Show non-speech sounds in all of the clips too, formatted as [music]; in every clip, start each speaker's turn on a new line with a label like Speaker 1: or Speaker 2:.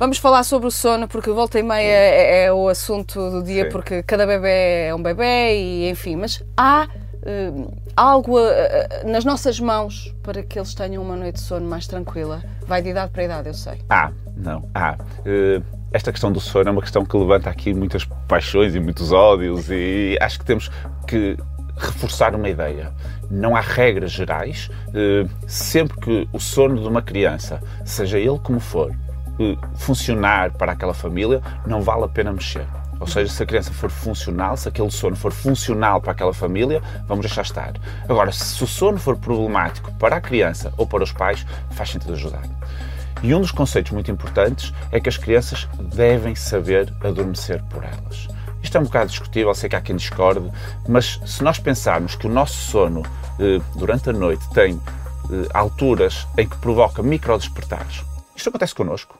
Speaker 1: Vamos falar sobre o sono, porque volta e meia é, é o assunto do dia,
Speaker 2: Sim.
Speaker 1: porque cada bebê é um bebê e enfim, mas há eh, algo eh, eh, nas nossas mãos para que eles tenham uma noite de sono mais tranquila. Vai de idade para idade, eu sei.
Speaker 2: Ah, não. Ah, eh, esta questão do sono é uma questão que levanta aqui muitas paixões e muitos ódios e acho que temos que reforçar uma ideia. Não há regras gerais. Sempre que o sono de uma criança, seja ele como for, funcionar para aquela família, não vale a pena mexer. Ou seja, se a criança for funcional, se aquele sono for funcional para aquela família, vamos deixar estar. Agora, se o sono for problemático para a criança ou para os pais, faz sentido ajudar. E um dos conceitos muito importantes é que as crianças devem saber adormecer por elas. Isto é um bocado discutível, sei que há quem discorde, mas se nós pensarmos que o nosso sono eh, durante a noite tem eh, alturas em que provoca microdespertares, isto acontece connosco.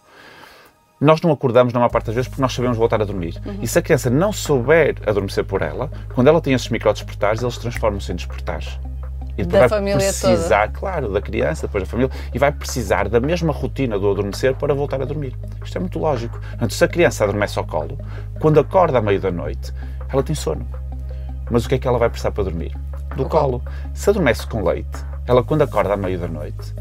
Speaker 2: Nós não acordamos na maior parte das vezes porque nós sabemos voltar a dormir. E se a criança não souber adormecer por ela, quando ela tem esses microdespertares, eles transformam-se em despertares. E
Speaker 1: Da
Speaker 2: vai
Speaker 1: família
Speaker 2: precisar, claro, da criança, depois da família, e vai precisar da mesma rotina do adormecer para voltar a dormir. Isto é muito lógico. Portanto, se a criança adormece ao colo, quando acorda à meio da noite, ela tem sono. Mas o que é que ela vai precisar para dormir? Do colo. Se adormece com leite, ela quando acorda à meio da noite,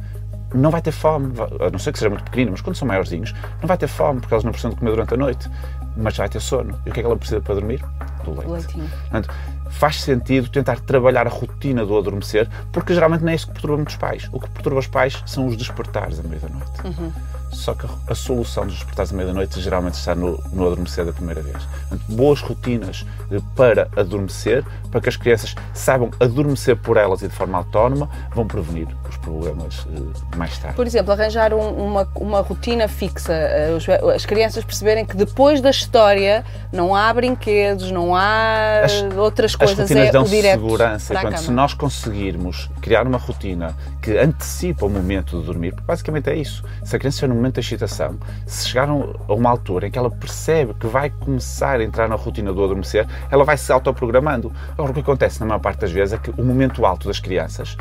Speaker 2: não vai ter fome, a não ser que seja muito pequenina, mas quando são maiorzinhos, não vai ter fome, porque elas não precisam de comer durante a noite, mas vai ter sono. E o que é que ela precisa para dormir? Do leite.
Speaker 1: Leitinho.
Speaker 2: Portanto, faz sentido tentar trabalhar a rotina do adormecer, porque geralmente não é isso que perturba muitos pais. O que perturba os pais são os despertares à meia da noite. Só que a, solução dos despertares à meia da noite geralmente está no, no adormecer da primeira vez. Portanto, boas rotinas eh, para adormecer, para que as crianças saibam adormecer por elas e de forma autónoma, vão prevenir os problemas eh, mais tarde.
Speaker 1: Por exemplo, arranjar um- uma, uma rotina fixa, eh, as crianças perceberem que depois da história não há brinquedos, não há
Speaker 2: As-
Speaker 1: outras
Speaker 2: As
Speaker 1: coisas,
Speaker 2: rotinas
Speaker 1: é
Speaker 2: dão
Speaker 1: o direto
Speaker 2: segurança.
Speaker 1: para a
Speaker 2: Portanto, se nós conseguirmos criar uma rotina que antecipa o momento de dormir, porque basicamente é isso. Se a criança estiver no momento da excitação, se chegar a uma altura em que ela percebe que vai começar a entrar na rotina do adormecer, ela vai se autoprogramando. Agora, o que acontece na maior parte das vezes é que o momento alto das crianças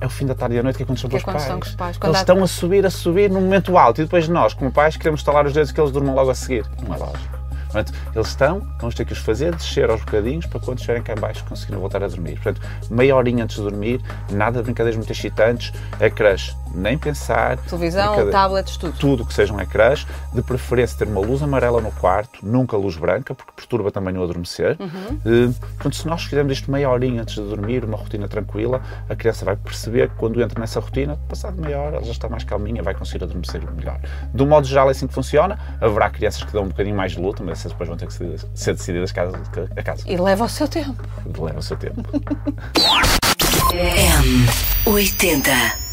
Speaker 2: é o fim da tarde e da noite, que é quando
Speaker 1: Que é
Speaker 2: com os
Speaker 1: quando
Speaker 2: pais.
Speaker 1: os pais, quando
Speaker 2: Eles
Speaker 1: há-
Speaker 2: estão a subir, a subir no momento alto e depois nós, como pais, queremos estalar os dedos que eles durmam logo a seguir. Não é lógico. Portanto, eles estão, vamos ter que os fazer descer aos bocadinhos para quando estiverem cá em baixo conseguirem voltar a dormir. Portanto, meia horinha antes de dormir, nada de brincadeiras muito excitantes, ecrãs, nem pensar.
Speaker 1: Televisão,
Speaker 2: brincade-
Speaker 1: tablets, tudo.
Speaker 2: Tudo que sejam ecrãs, de preferência ter uma luz amarela no quarto, nunca luz branca, porque perturba também o adormecer. Eh, Portanto, se nós fizermos isto meia horinha antes de dormir, uma rotina tranquila, a criança vai perceber que quando entra nessa rotina, passado meia hora, ela já está mais calminha, vai conseguir adormecer melhor. Do modo geral, é assim que funciona. Haverá crianças que dão um bocadinho mais de luta, mas essas depois vão ter que ser, ser decididas casa a casa.
Speaker 1: E leva o seu tempo.
Speaker 2: Leva o seu tempo. [laughs]
Speaker 3: M80